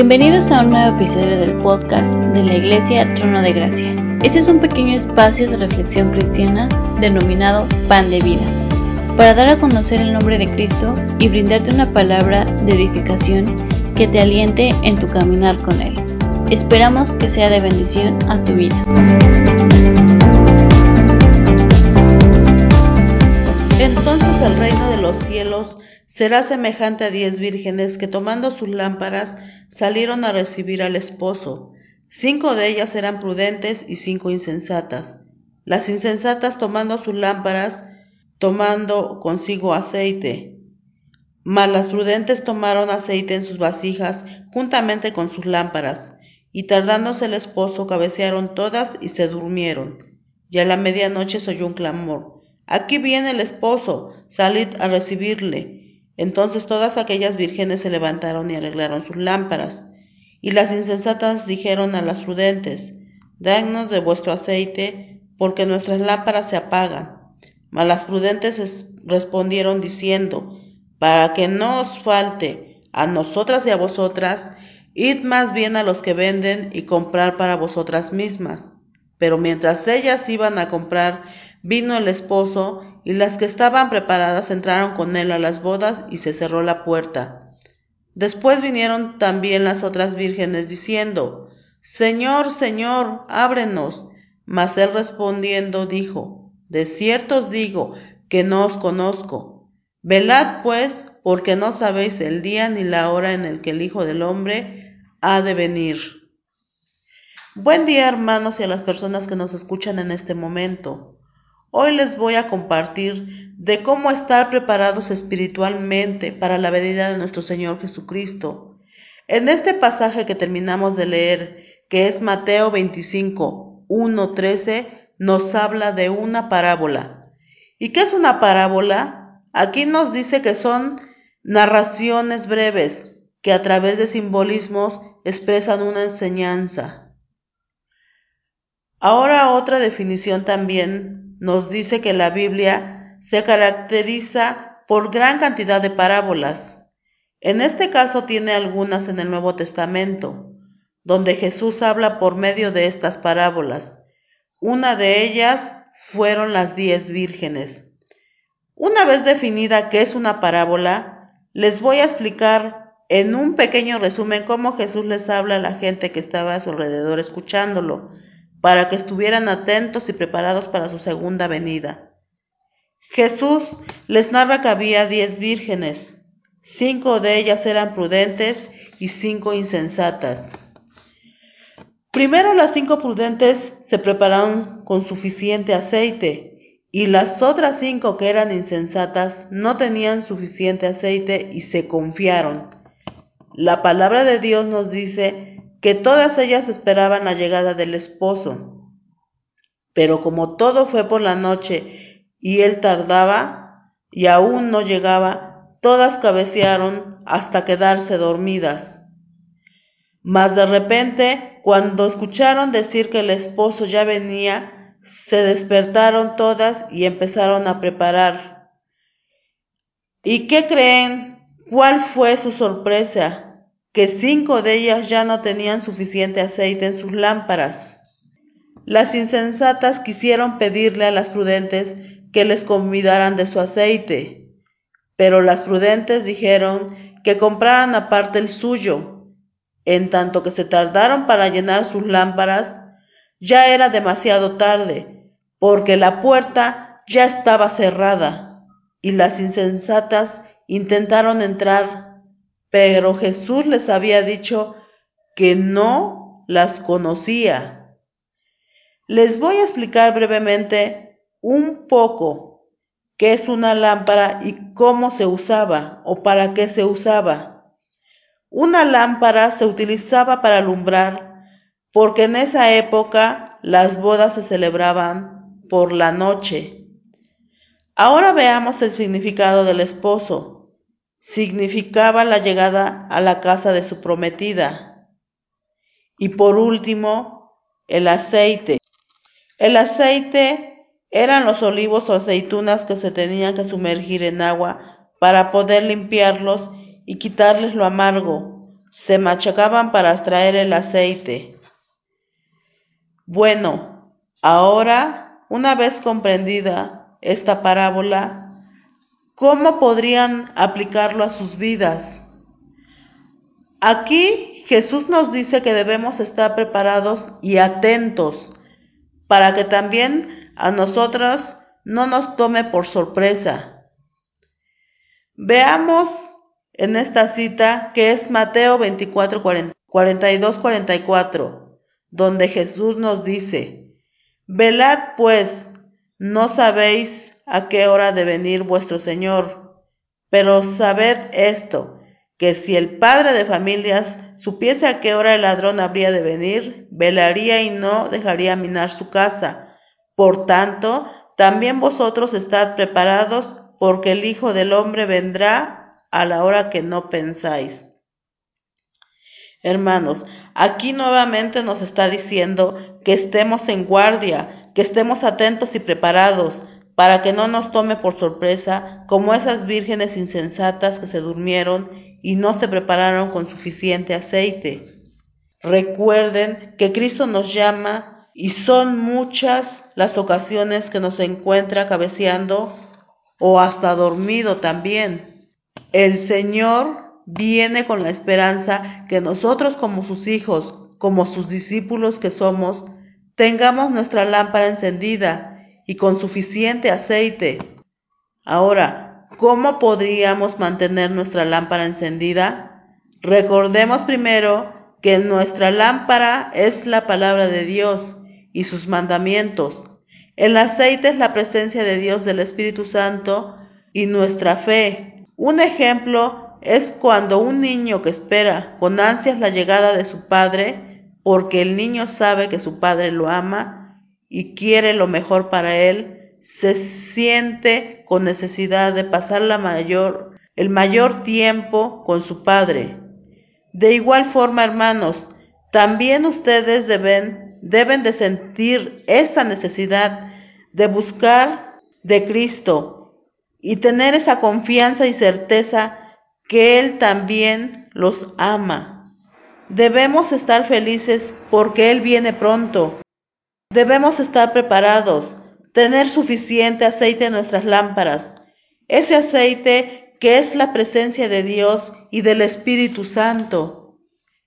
Bienvenidos a un nuevo episodio del podcast de la Iglesia Trono de Gracia. Este es un pequeño espacio de reflexión cristiana denominado Pan de Vida, para dar a conocer el nombre de Cristo y brindarte una palabra de edificación que te aliente en tu caminar con Él. Esperamos que sea de bendición a tu vida. Entonces el reino de los cielos será semejante a diez vírgenes que tomando sus lámparas salieron a recibir al esposo. Cinco de ellas eran prudentes y cinco insensatas. Las insensatas tomando sus lámparas, tomando consigo aceite. Mas las prudentes tomaron aceite en sus vasijas juntamente con sus lámparas, y tardándose el esposo cabecearon todas y se durmieron. Y a la medianoche se oyó un clamor. Aquí viene el esposo, salid a recibirle. Entonces todas aquellas vírgenes se levantaron y arreglaron sus lámparas. Y las insensatas dijeron a las prudentes, Danos de vuestro aceite, porque nuestras lámparas se apagan. Mas las prudentes respondieron diciendo, Para que no os falte a nosotras y a vosotras, id más bien a los que venden y comprar para vosotras mismas. Pero mientras ellas iban a comprar, vino el esposo y las que estaban preparadas entraron con él a las bodas y se cerró la puerta. Después vinieron también las otras vírgenes diciendo, Señor, Señor, ábrenos. Mas él respondiendo dijo, De cierto os digo que no os conozco. Velad pues, porque no sabéis el día ni la hora en el que el Hijo del Hombre ha de venir. Buen día hermanos y a las personas que nos escuchan en este momento. Hoy les voy a compartir de cómo estar preparados espiritualmente para la venida de nuestro Señor Jesucristo. En este pasaje que terminamos de leer, que es Mateo 25, 1, 13, nos habla de una parábola. ¿Y qué es una parábola? Aquí nos dice que son narraciones breves que a través de simbolismos expresan una enseñanza. Ahora otra definición también nos dice que la Biblia se caracteriza por gran cantidad de parábolas. En este caso tiene algunas en el Nuevo Testamento, donde Jesús habla por medio de estas parábolas. Una de ellas fueron las diez vírgenes. Una vez definida qué es una parábola, les voy a explicar en un pequeño resumen cómo Jesús les habla a la gente que estaba a su alrededor escuchándolo para que estuvieran atentos y preparados para su segunda venida. Jesús les narra que había diez vírgenes, cinco de ellas eran prudentes y cinco insensatas. Primero las cinco prudentes se prepararon con suficiente aceite y las otras cinco que eran insensatas no tenían suficiente aceite y se confiaron. La palabra de Dios nos dice que todas ellas esperaban la llegada del esposo. Pero como todo fue por la noche y él tardaba y aún no llegaba, todas cabecearon hasta quedarse dormidas. Mas de repente, cuando escucharon decir que el esposo ya venía, se despertaron todas y empezaron a preparar. ¿Y qué creen? ¿Cuál fue su sorpresa? Que cinco de ellas ya no tenían suficiente aceite en sus lámparas. Las insensatas quisieron pedirle a las prudentes que les convidaran de su aceite, pero las prudentes dijeron que compraran aparte el suyo. En tanto que se tardaron para llenar sus lámparas, ya era demasiado tarde, porque la puerta ya estaba cerrada, y las insensatas intentaron entrar pero Jesús les había dicho que no las conocía. Les voy a explicar brevemente un poco qué es una lámpara y cómo se usaba o para qué se usaba. Una lámpara se utilizaba para alumbrar porque en esa época las bodas se celebraban por la noche. Ahora veamos el significado del esposo significaba la llegada a la casa de su prometida. Y por último, el aceite. El aceite eran los olivos o aceitunas que se tenían que sumergir en agua para poder limpiarlos y quitarles lo amargo. se machacaban para extraer el aceite. Bueno, ahora, una vez comprendida esta parábola, ¿cómo podrían aplicarlo a sus vidas? Aquí Jesús nos dice que debemos estar preparados y atentos para que también a nosotros no nos tome por sorpresa. Veamos en esta cita que es Mateo 24, 42, 44, donde Jesús nos dice, Velad pues, no sabéis a qué hora de venir vuestro Señor, pero sabed esto, que si el padre de familias supiese a qué hora el ladrón habría de venir, velaría y no dejaría minar su casa. Por tanto, también vosotros estad preparados, porque el Hijo del Hombre vendrá a la hora que no pensáis. Hermanos, aquí nuevamente nos está diciendo que estemos en guardia, que estemos atentos y preparados para que no nos tome por sorpresa como esas vírgenes insensatas que se durmieron y no se prepararon con suficiente aceite. Recuerden que Cristo nos llama y son muchas las ocasiones que nos encuentra cabeceando o hasta dormido también. El Señor viene con la esperanza que nosotros como sus hijos, como sus discípulos que somos, tengamos nuestra lámpara encendida y con suficiente aceite. Ahora, ¿cómo podríamos mantener nuestra lámpara encendida? Recordemos primero que nuestra lámpara es la palabra de Dios y sus mandamientos. El aceite es la presencia de Dios del Espíritu Santo y nuestra fe, un ejemplo es cuando un niño que espera con ansias la llegada de su padre, porque el niño sabe que su padre lo ama y quiere lo mejor para él, se siente con necesidad de pasar la mayor, el mayor tiempo con su padre. De igual forma, hermanos, también ustedes deben, deben de sentir esa necesidad de buscar de Cristo y tener esa confianza y certeza que Él también los ama. Debemos estar felices porque Él viene pronto. Debemos estar preparados, tener suficiente aceite en nuestras lámparas. Ese aceite que es la presencia de Dios y del Espíritu Santo.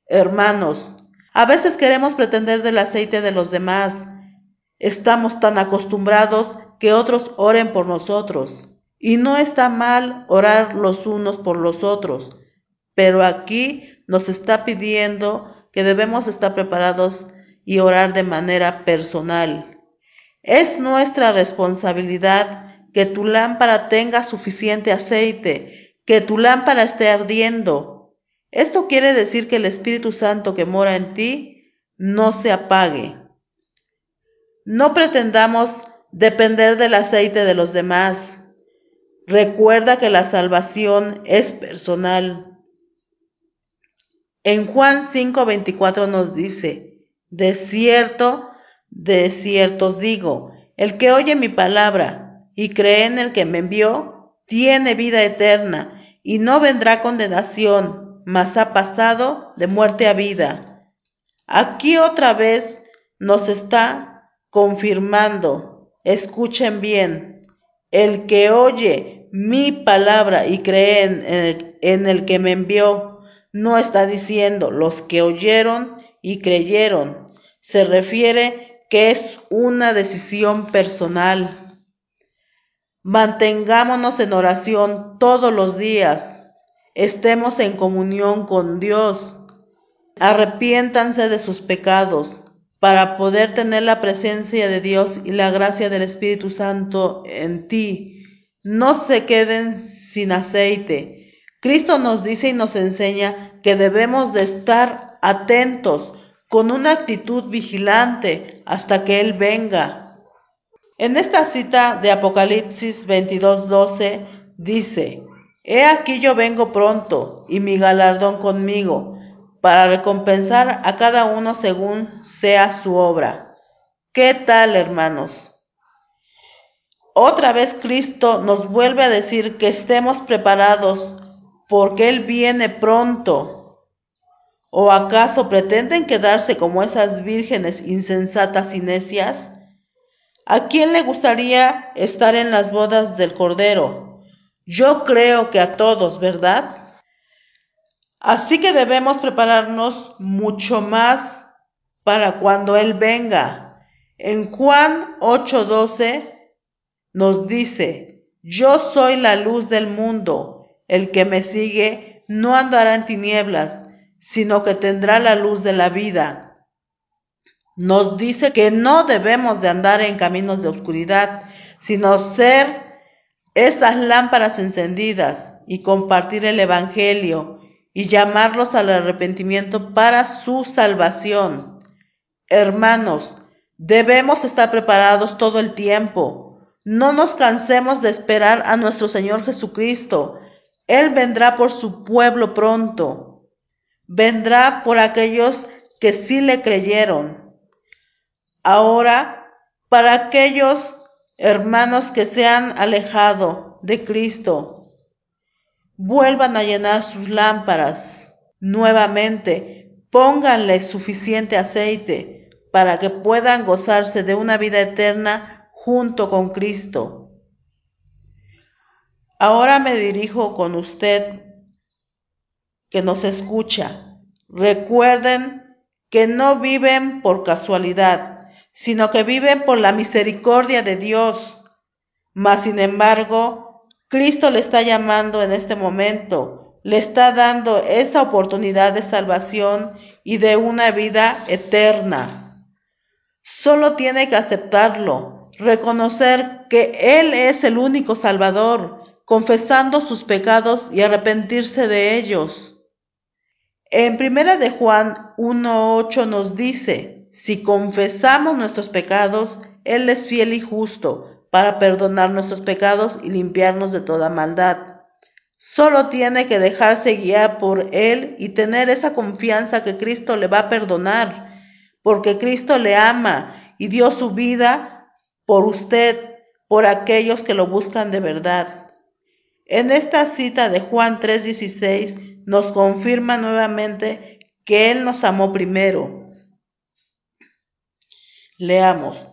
Hermanos, a veces queremos pretender del aceite de los demás. Estamos tan acostumbrados que otros oren por nosotros. Y no está mal orar los unos por los otros, pero aquí nos está pidiendo que debemos estar preparados y orar de manera personal. Es nuestra responsabilidad que tu lámpara tenga suficiente aceite, que tu lámpara esté ardiendo. Esto quiere decir que el Espíritu Santo que mora en ti no se apague. No pretendamos depender del aceite de los demás. Recuerda que la salvación es personal. En Juan 5:24 nos dice, de cierto, de cierto os digo, el que oye mi palabra y cree en el que me envió, tiene vida eterna y no vendrá condenación, mas ha pasado de muerte a vida. Aquí otra vez nos está confirmando, escuchen bien, el que oye mi palabra y cree en el, que me envió, no está diciendo los que oyeron y creyeron. Se refiere que es una decisión personal. Mantengámonos en oración todos los días. Estemos en comunión con Dios. Arrepiéntanse de sus pecados para poder tener la presencia de Dios y la gracia del Espíritu Santo en ti. No se queden sin aceite. Cristo nos dice y nos enseña que debemos de estar atentos con una actitud vigilante hasta que Él venga. En esta cita de Apocalipsis 22:12 dice, He aquí yo vengo pronto y mi galardón conmigo para recompensar a cada uno según sea su obra. ¿Qué tal, hermanos? Otra vez Cristo nos vuelve a decir que estemos preparados porque Él viene pronto. ¿O acaso pretenden quedarse como esas vírgenes insensatas y necias? ¿A quién le gustaría estar en las bodas del Cordero? Yo creo que a todos, ¿verdad? Así que debemos prepararnos mucho más para cuando Él venga. En Juan 8:12 nos dice, yo soy la luz del mundo, el que me sigue no andará en tinieblas, sino que tendrá la luz de la vida. Nos dice que no debemos de andar en caminos de oscuridad, sino ser esas lámparas encendidas y compartir el Evangelio y llamarlos al arrepentimiento para su salvación. Hermanos, debemos estar preparados todo el tiempo. No nos cansemos de esperar a nuestro Señor Jesucristo. Él vendrá por su pueblo pronto vendrá por aquellos que sí le creyeron. Ahora, para aquellos hermanos que se han alejado de Cristo, vuelvan a llenar sus lámparas nuevamente, pónganle suficiente aceite para que puedan gozarse de una vida eterna junto con Cristo. Ahora me dirijo con usted que nos escucha. Recuerden que no viven por casualidad, sino que viven por la misericordia de Dios. Mas, sin embargo, Cristo le está llamando en este momento, le está dando esa oportunidad de salvación y de una vida eterna. Solo tiene que aceptarlo, reconocer que Él es el único Salvador, confesando sus pecados y arrepentirse de ellos. En primera de Juan 1.8 nos dice, si confesamos nuestros pecados, Él es fiel y justo para perdonar nuestros pecados y limpiarnos de toda maldad. Solo tiene que dejarse guiar por Él y tener esa confianza que Cristo le va a perdonar, porque Cristo le ama y dio su vida por usted, por aquellos que lo buscan de verdad. En esta cita de Juan 3:16 nos confirma nuevamente que Él nos amó primero. Leamos,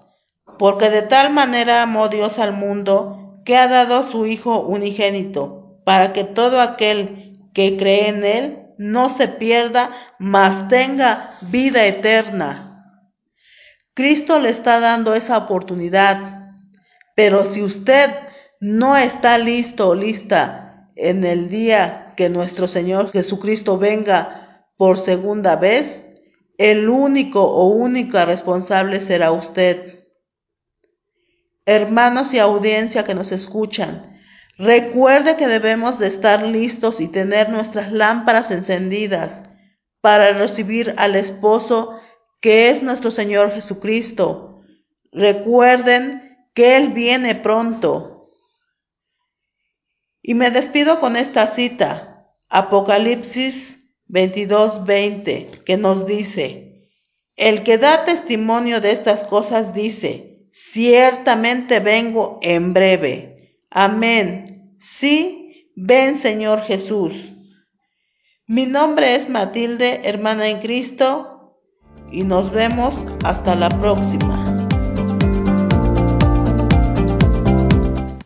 porque de tal manera amó Dios al mundo que ha dado su Hijo unigénito, para que todo aquel que cree en Él no se pierda, mas tenga vida eterna. Cristo le está dando esa oportunidad, pero si usted no está listo o lista en el día que nuestro Señor Jesucristo venga por segunda vez, el único o única responsable será usted. Hermanos y audiencia que nos escuchan, recuerde que debemos de estar listos y tener nuestras lámparas encendidas para recibir al esposo que es nuestro Señor Jesucristo. Recuerden que Él viene pronto. Y me despido con esta cita. Apocalipsis 22:20, que nos dice, el que da testimonio de estas cosas dice, ciertamente vengo en breve. Amén. Sí, ven Señor Jesús. Mi nombre es Matilde, hermana en Cristo, y nos vemos hasta la próxima.